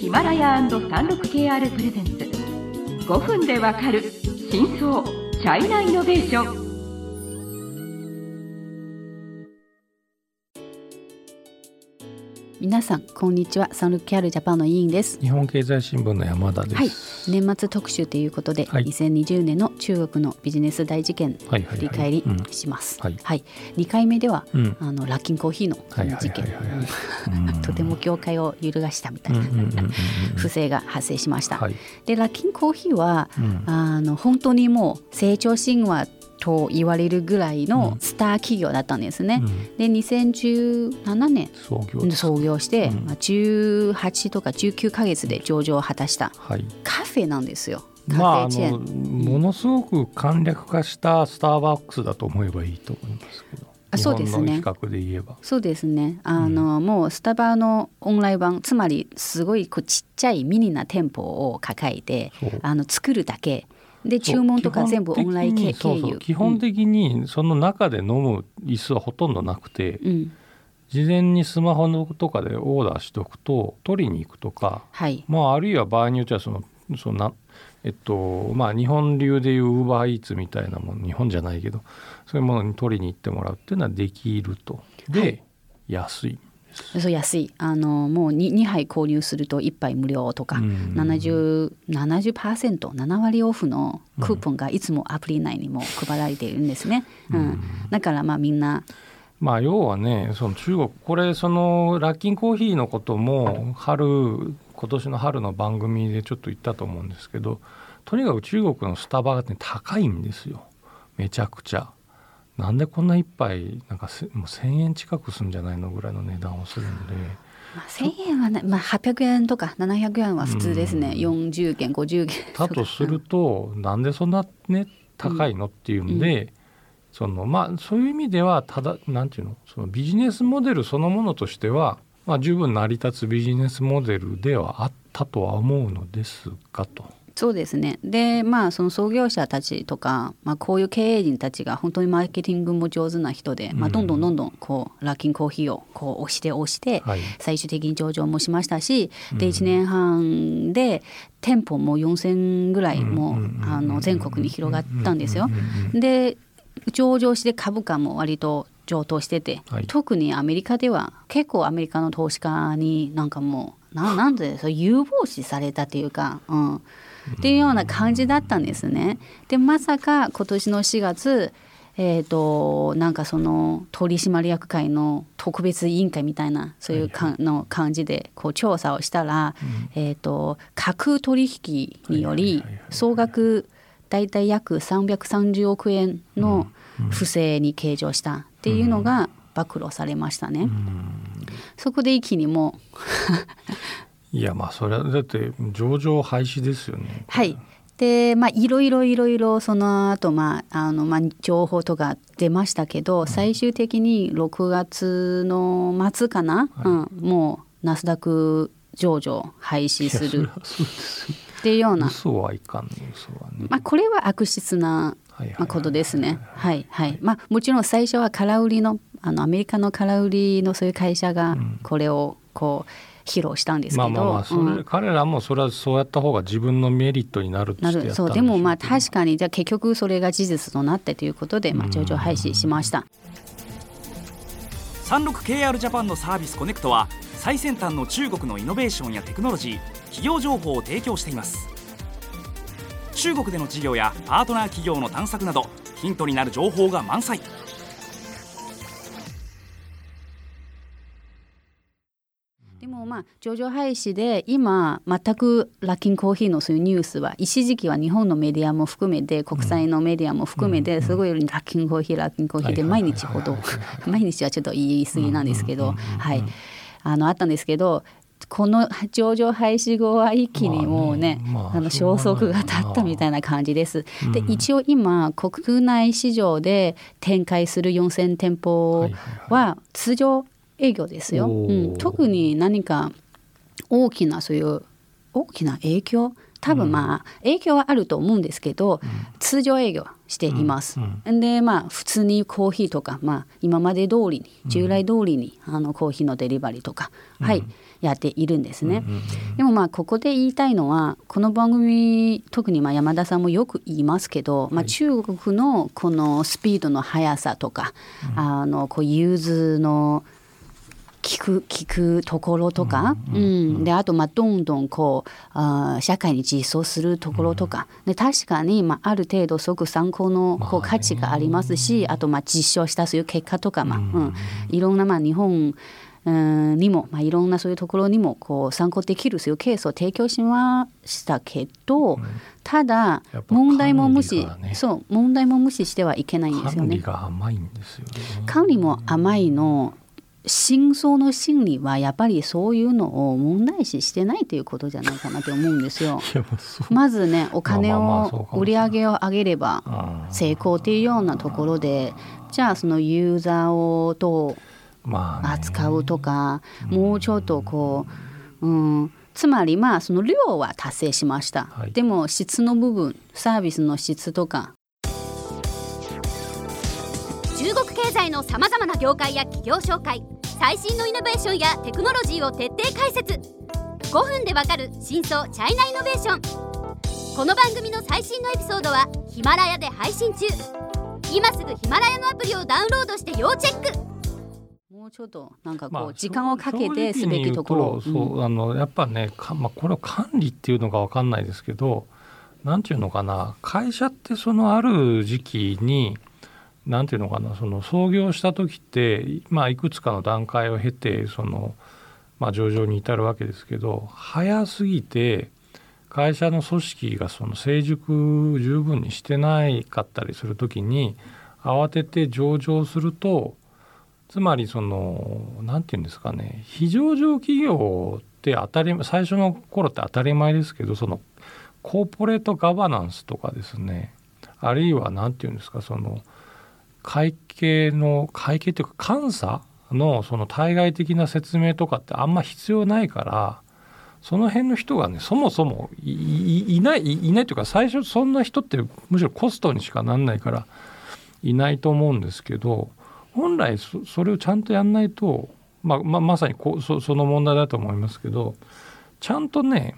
ヒマラヤ &36KR プレゼンツ。5分でわかる真相チャイナイノベーション。皆さんこんにちは。サンルキャルジャパンの委員です。日本経済新聞の山田です、はい。年末特集ということで、はい。2020年の中国のビジネス大事件振り返りうん。します、はい。はい、2回目では、うん。あのラッキンコーヒーの事件。とても業界を揺るがしたみたいな不正が発生しました、はい。でラッキンコーヒーは、うん。あの本当にもう成長神話と言われるぐらいのスター企業だったんですね。うん。で2017年創業して、うん。まあ、18とか19ヶ月で上場を果たしたはい。カフェなんですよ。まああのン。ものすごく簡略化したスターバックスだと思えばいいと思いますけど。あそうですね。そうですね。あの、もうスタバのオンライン版つまりすごいこうちっちゃいミニな店舗を抱えてあの作るだけで注文とか全部オンライン経基本的にそうそう由基本的にその中で飲む椅子はほとんどなくて、うん。うん事前にスマホのとかでオーダーしておくと取りに行くとかはい。まあ、あるいは場合によってはそのそんなえっとまあ日本流でいうウーバーイーツみたいなもの日本じゃないけどそういうものに取りに行ってもらうっていうのはできると。で、はい。安いそう安い。あのもう 2, 2杯購入すると1杯無料とか、うん。70 70%、7割オフのクーポンがいつもアプリ内にも配られているんですね。うん。だからまあみんな。まあ要はねその中国これそのラッキンコーヒーのことも春今年の春の番組でちょっと言ったと思うんですけどとにかく中国のスタバが、ね、高いんですよ。めちゃくちゃ。なんでこんな一杯なんかせもう1,000円近くするんじゃないのぐらいの値段をするんで。まあ、1000円はね、まあ、800円とか700円は普通ですね、40件50件だとすると、なんでそんなね高いのっていうんで、そのまあそういう意味ではただなんていうのそのビジネスモデルそのものとしては、まあ、十分成り立つビジネスモデルではあったとは思うのですがと。そうですね。でまあその創業者たちとか、まあ、こういう経営陣たちが本当にマーケティングも上手な人で、まあ、どんどんどんどんこうラッキンコーヒーをこう押して押して、はい。最終的に上場もしましたしで1年半で店舗も4,000ぐらいもあの全国に広がったんですよ。で上場して株価も割と上騰してて、はい。特にアメリカでは結構アメリカの投資家になんかもうななんでそう有望視されたっていうか、うん、っていうような感じだったんですね。でまさか今年の4月えー、となんかその取締役会の特別委員会みたいなそういうか、の感じでこう調査をしたら、えー、と架空取引により総額大体約330億円の不正に計上したっていうのが暴露されましたね。そこで一気にもういやまあそれはだって上場廃止ですよね。はい。でまあいろいろいろいろその後まああのまあ情報とか出ましたけど、最終的に6月の末かな、うん、もうナスダック上場廃止するっていうような、嘘はいかんね嘘はね。まあこれは悪質なことですね。はいはい。まあもちろん最初は空売りのあのアメリカの空売りのそういう会社がこれをこう披露したんですけど、まあまあまあそれ、うん。彼らもそれはそうやった方が自分のメリットになるとなるそうしてやったんでしょでもまあ確かにじゃあ結局それが事実となってということで、まあ、上場廃止しました。36KR ジャパンのサービスコネクトは最先端の中国のイノベーションやテクノロジー企業情報を提供しています。中国での事業やパートナー企業の探索などヒントになる情報が満載でもまあ上場廃止で今全くラッキンコーヒーのそういうニュースは一時期は日本のメディアも含めて国際のメディアも含めてすごいラッキンコーヒーラッキンコーヒーで毎日ほど毎日はちょっと言い過ぎなんですけどはい。あのあったんですけどこの上場廃止後は一気にもうね,、まあね。まああの消息が立ったみたいな感じです。で一応今国内市場で展開する4,000店舗は通常営業ですよ。おうーん、特に何か大きなそういう大きな影響多分まあ影響はあると思うんですけど、通常営業しています。でまあ普通にコーヒーとか、まあ、今まで通りに従来通りに、あのコーヒーのデリバリーとか、はいやっているんですね。でもまあここで言いたいのはこの番組特にまあ山田さんもよく言いますけど、まあ、中国のこのスピードの速さとか、あのこう融通の聞く聞くところとか、うんであとまあどんどんこうあ社会に実装するところとか、で確かにまあある程度すごく参考のこう価値がありますし、あとまあ実証したそういう結果とか、まあうん。いろんなまあ日本うんにも、まあ、いろんなそういうところにもこう参考できるそういうケースを提供しましたけど、ただやっぱ問題も無視、ね。そう問題も無視してはいけないんですよね。管理。が甘いんですよね。管理も甘いの真相の真理はやっぱりそういうのを問題視してないということじゃないかなと思うんですよ。まずねお金を売り上げを上げれば成功っていうようなところでじゃあそのユーザーをどうまあね。扱うとかもうちょっとこう、うん、つまりまあその量は達成しました、はい。でも質の部分サービスの質とか。中国経済のさまざまな業界や企業紹介最新のイノベーションやテクノロジーを徹底解説。5分でわかる真相チャイナイノベーション。この番組の最新のエピソードはヒマラヤで配信中。今すぐヒマラヤのアプリをダウンロードして要チェック。もうちょっとなんかこう、まあ時間をかけてすべきところ。正直に言うとそう、あのやっぱねか、まあ、これを管理っていうのかわかんないですけどなんていうのかな。会社ってそのある時期になんていうのかなその創業した時って、まあ、いくつかの段階を経てその、まあ、上場に至るわけですけど早すぎて会社の組織がその成熟十分にしてないかったりする時に慌てて上場するとつまりその何て言うんですかね非上場企業って当たり最初の頃って当たり前ですけどそのコーポレートガバナンスとかですねあるいは何て言うんですかその会計の会計というか監査のその対外的な説明とかってあんま必要ないからその辺の人がねそもそもいないいないというか最初そんな人ってむしろコストにしかなんないからいないと思うんですけど本来それをちゃんとやんないと、まあまあ、まさにこうその問題だと思いますけどちゃんとね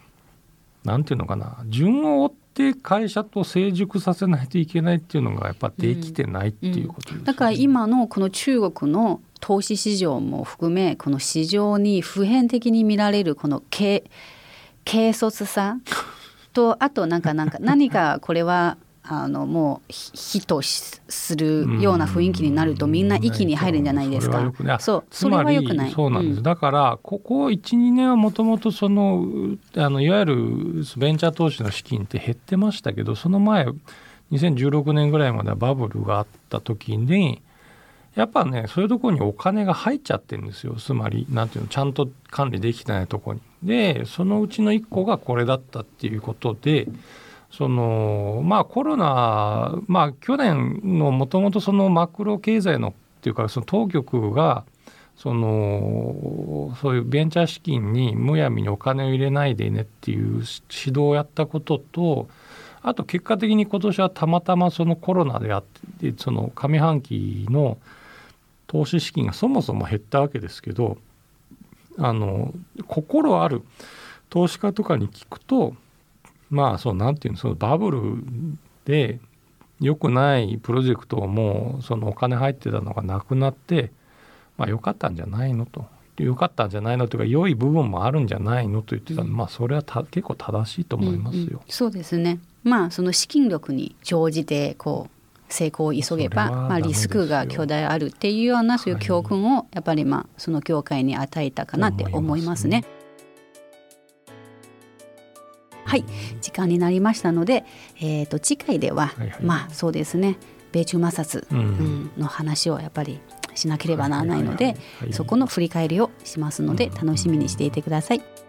なんていうのかな。順を追って会社と成熟させないといけないっていうのがやっぱできてないっていうことですよね、だから今のこの中国の投資市場も含めこの市場に普遍的に見られるこの軽軽率さとあとなんかなんか何かこれはあのもうひヒとするような雰囲気になるとみんな息に入るんじゃないですかそうそれは良くない。そうなんです、うんだからここ12年はもともとそのうあのいわゆるベンチャー投資の資金って減ってましたけどその前2016年ぐらいまではバブルがあった時にやっぱねそういうところにお金が入っちゃってるんですよつまりなんていうのちゃんと管理できてないところに。でそのうちの1個がこれだったっていうことで。そのまあコロナまあ去年のもともとそのマクロ経済のっていうかその当局がそのそういうベンチャー資金にむやみにお金を入れないでねっていう指導をやったこととあと結果的に今年はたまたまそのコロナであってその上半期の投資資金がそもそも減ったわけですけどあの心ある投資家とかに聞くとまあそうなんていうのそのバブルで良くないプロジェクトをもうそのお金入ってたのがなくなってまあ良かったんじゃないのと良かったんじゃないのというか良い部分もあるんじゃないのと言ってたのまあそれはた結構正しいと思いますよ。うんうんそうですね。まあその資金力に乗じてこう成功を急げばまあリスクが巨大あるっていうようなそういう教訓をやっぱりまあその業界に与えたかなって思いますね。はい時間になりましたので、えー、と次回では、はいはい。まあそうですね米中摩擦、うん。うんの話をやっぱりしなければならないので、はいはいはい。はい。そこの振り返りをしますので楽しみにしていてください。